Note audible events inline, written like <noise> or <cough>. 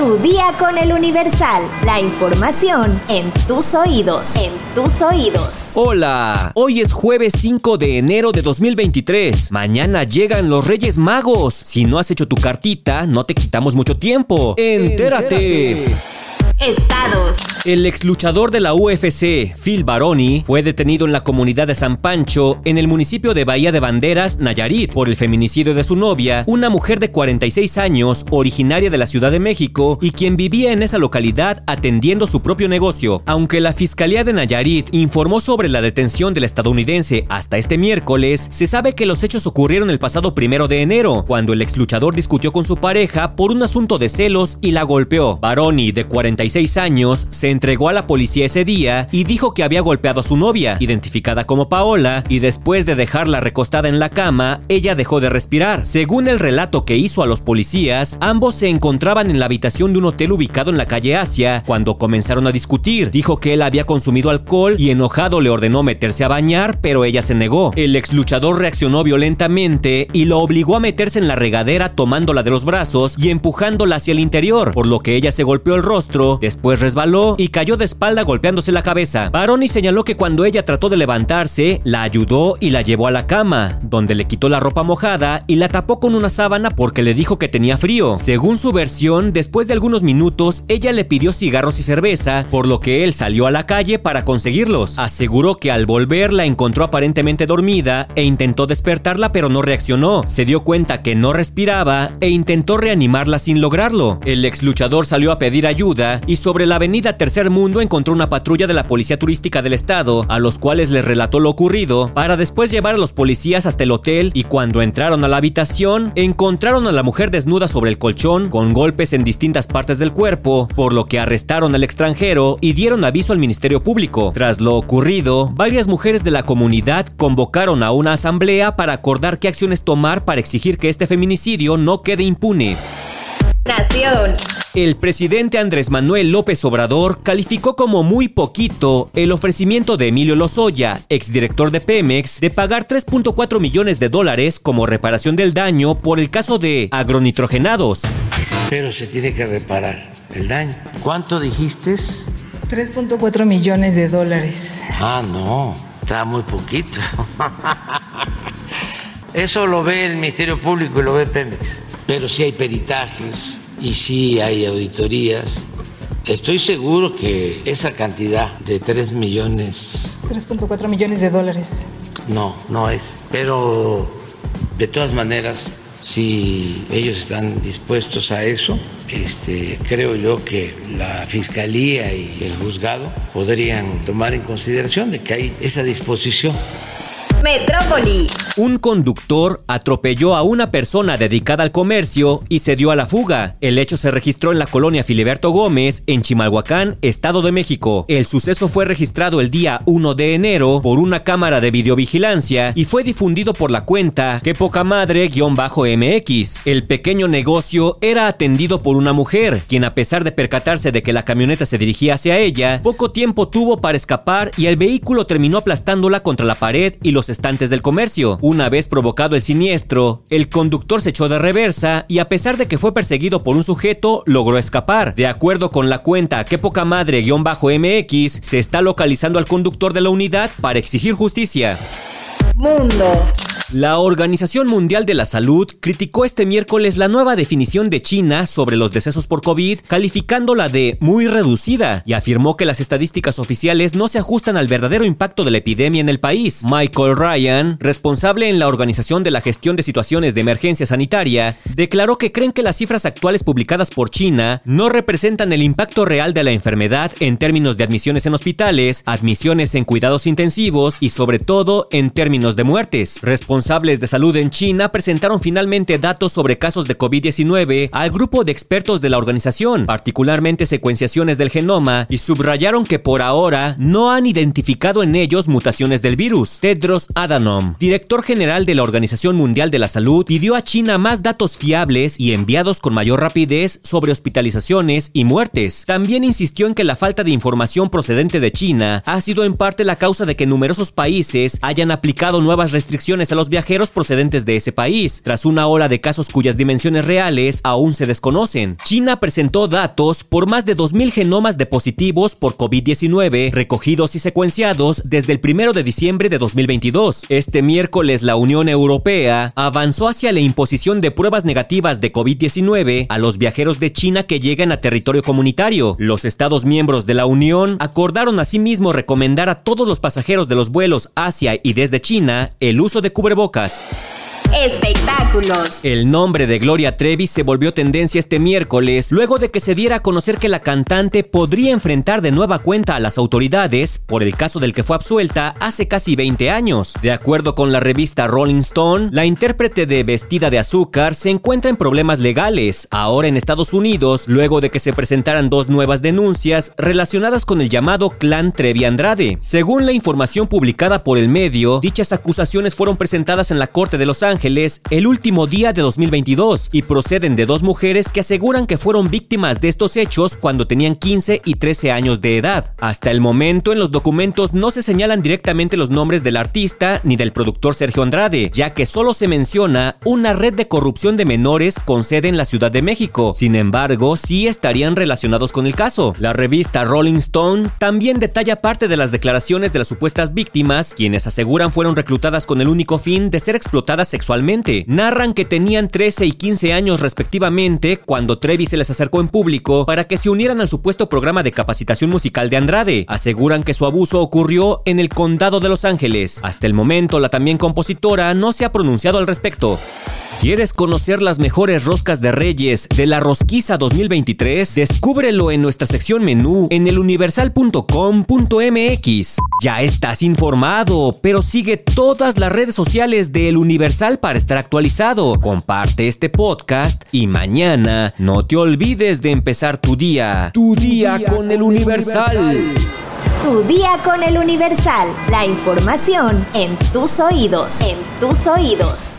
Tu día con el Universal. La información en tus oídos. En tus oídos. Hola, hoy es jueves 5 de enero de 2023. Mañana llegan los Reyes Magos. Si no has hecho tu cartita, no te quitamos mucho tiempo. Entérate. Estados. El ex luchador de la UFC, Phil Baroni, fue detenido en la comunidad de San Pancho, en el municipio de Bahía de Banderas, Nayarit, por el feminicidio de su novia, una mujer de 46 años, originaria de la Ciudad de México y quien vivía en esa localidad atendiendo su propio negocio. Aunque la Fiscalía de Nayarit informó sobre la detención del estadounidense hasta este miércoles, se sabe que los hechos ocurrieron el pasado primero de enero, cuando el ex luchador discutió con su pareja por un asunto de celos y la golpeó. Baroni, de 46 años, se entregó a la policía ese día y dijo que había golpeado a su novia, identificada como Paola, y después de dejarla recostada en la cama, ella dejó de respirar. Según el relato que hizo a los policías, ambos se encontraban en la habitación de un hotel ubicado en la calle Asia cuando comenzaron a discutir. Dijo que él había consumido alcohol y enojado le ordenó meterse a bañar, pero ella se negó. El ex luchador reaccionó violentamente y lo obligó a meterse en la regadera tomándola de los brazos y empujándola hacia el interior, por lo que ella se golpeó el rostro Después resbaló y cayó de espalda golpeándose la cabeza. Baroni señaló que cuando ella trató de levantarse, la ayudó y la llevó a la cama, donde le quitó la ropa mojada y la tapó con una sábana porque le dijo que tenía frío. Según su versión, después de algunos minutos, ella le pidió cigarros y cerveza, por lo que él salió a la calle para conseguirlos. Aseguró que al volver la encontró aparentemente dormida e intentó despertarla pero no reaccionó. Se dio cuenta que no respiraba e intentó reanimarla sin lograrlo. El ex luchador salió a pedir ayuda y sobre la avenida Tercer Mundo encontró una patrulla de la Policía Turística del Estado, a los cuales les relató lo ocurrido, para después llevar a los policías hasta el hotel y cuando entraron a la habitación, encontraron a la mujer desnuda sobre el colchón, con golpes en distintas partes del cuerpo, por lo que arrestaron al extranjero y dieron aviso al Ministerio Público. Tras lo ocurrido, varias mujeres de la comunidad convocaron a una asamblea para acordar qué acciones tomar para exigir que este feminicidio no quede impune. Nación. El presidente Andrés Manuel López Obrador calificó como muy poquito el ofrecimiento de Emilio Lozoya, exdirector de Pemex, de pagar 3.4 millones de dólares como reparación del daño por el caso de agronitrogenados. Pero se tiene que reparar el daño. ¿Cuánto dijiste? 3.4 millones de dólares. Ah, no, está muy poquito. <laughs> Eso lo ve el Ministerio Público y lo ve Pemex. Pero sí hay peritajes y sí hay auditorías. Estoy seguro que esa cantidad de 3 millones... 3.4 millones de dólares. No, no es. Pero de todas maneras, si ellos están dispuestos a eso, este, creo yo que la Fiscalía y el juzgado podrían tomar en consideración de que hay esa disposición. Metrópoli. Un conductor atropelló a una persona dedicada al comercio y se dio a la fuga. El hecho se registró en la colonia Filiberto Gómez, en Chimalhuacán, Estado de México. El suceso fue registrado el día 1 de enero por una cámara de videovigilancia y fue difundido por la cuenta que poca madre-mx. El pequeño negocio era atendido por una mujer, quien a pesar de percatarse de que la camioneta se dirigía hacia ella, poco tiempo tuvo para escapar y el vehículo terminó aplastándola contra la pared y los estantes del comercio. Una vez provocado el siniestro, el conductor se echó de reversa y a pesar de que fue perseguido por un sujeto, logró escapar. De acuerdo con la cuenta que poca madre-mx, se está localizando al conductor de la unidad para exigir justicia. Mundo. La Organización Mundial de la Salud criticó este miércoles la nueva definición de China sobre los decesos por COVID, calificándola de muy reducida, y afirmó que las estadísticas oficiales no se ajustan al verdadero impacto de la epidemia en el país. Michael Ryan, responsable en la Organización de la Gestión de Situaciones de Emergencia Sanitaria, declaró que creen que las cifras actuales publicadas por China no representan el impacto real de la enfermedad en términos de admisiones en hospitales, admisiones en cuidados intensivos y sobre todo en términos de muertes responsables de salud en China presentaron finalmente datos sobre casos de COVID-19 al grupo de expertos de la organización, particularmente secuenciaciones del genoma, y subrayaron que por ahora no han identificado en ellos mutaciones del virus. Tedros Adhanom, director general de la Organización Mundial de la Salud, pidió a China más datos fiables y enviados con mayor rapidez sobre hospitalizaciones y muertes. También insistió en que la falta de información procedente de China ha sido en parte la causa de que numerosos países hayan aplicado nuevas restricciones a los viajeros procedentes de ese país, tras una ola de casos cuyas dimensiones reales aún se desconocen. China presentó datos por más de 2.000 genomas de positivos por COVID-19 recogidos y secuenciados desde el 1 de diciembre de 2022. Este miércoles la Unión Europea avanzó hacia la imposición de pruebas negativas de COVID-19 a los viajeros de China que llegan a territorio comunitario. Los Estados miembros de la Unión acordaron asimismo recomendar a todos los pasajeros de los vuelos hacia y desde China el uso de cubrebocas. bocas. Espectáculos. El nombre de Gloria Trevi se volvió tendencia este miércoles luego de que se diera a conocer que la cantante podría enfrentar de nueva cuenta a las autoridades por el caso del que fue absuelta hace casi 20 años. De acuerdo con la revista Rolling Stone, la intérprete de Vestida de Azúcar se encuentra en problemas legales ahora en Estados Unidos luego de que se presentaran dos nuevas denuncias relacionadas con el llamado clan Trevi Andrade. Según la información publicada por el medio, dichas acusaciones fueron presentadas en la Corte de Los Ángeles el último día de 2022 y proceden de dos mujeres que aseguran que fueron víctimas de estos hechos cuando tenían 15 y 13 años de edad. Hasta el momento en los documentos no se señalan directamente los nombres del artista ni del productor Sergio Andrade, ya que solo se menciona una red de corrupción de menores con sede en la Ciudad de México. Sin embargo, sí estarían relacionados con el caso. La revista Rolling Stone también detalla parte de las declaraciones de las supuestas víctimas, quienes aseguran fueron reclutadas con el único fin de ser explotadas sexualmente Narran que tenían 13 y 15 años respectivamente cuando Trevi se les acercó en público para que se unieran al supuesto programa de capacitación musical de Andrade. Aseguran que su abuso ocurrió en el condado de Los Ángeles. Hasta el momento, la también compositora no se ha pronunciado al respecto. ¿Quieres conocer las mejores roscas de Reyes de la Rosquiza 2023? Descúbrelo en nuestra sección menú en eluniversal.com.mx. Ya estás informado, pero sigue todas las redes sociales de El Universal para estar actualizado. Comparte este podcast y mañana no te olvides de empezar tu día. Tu, día, con, El Universal. Tu día con El Universal. La información en tus oídos. En tus oídos.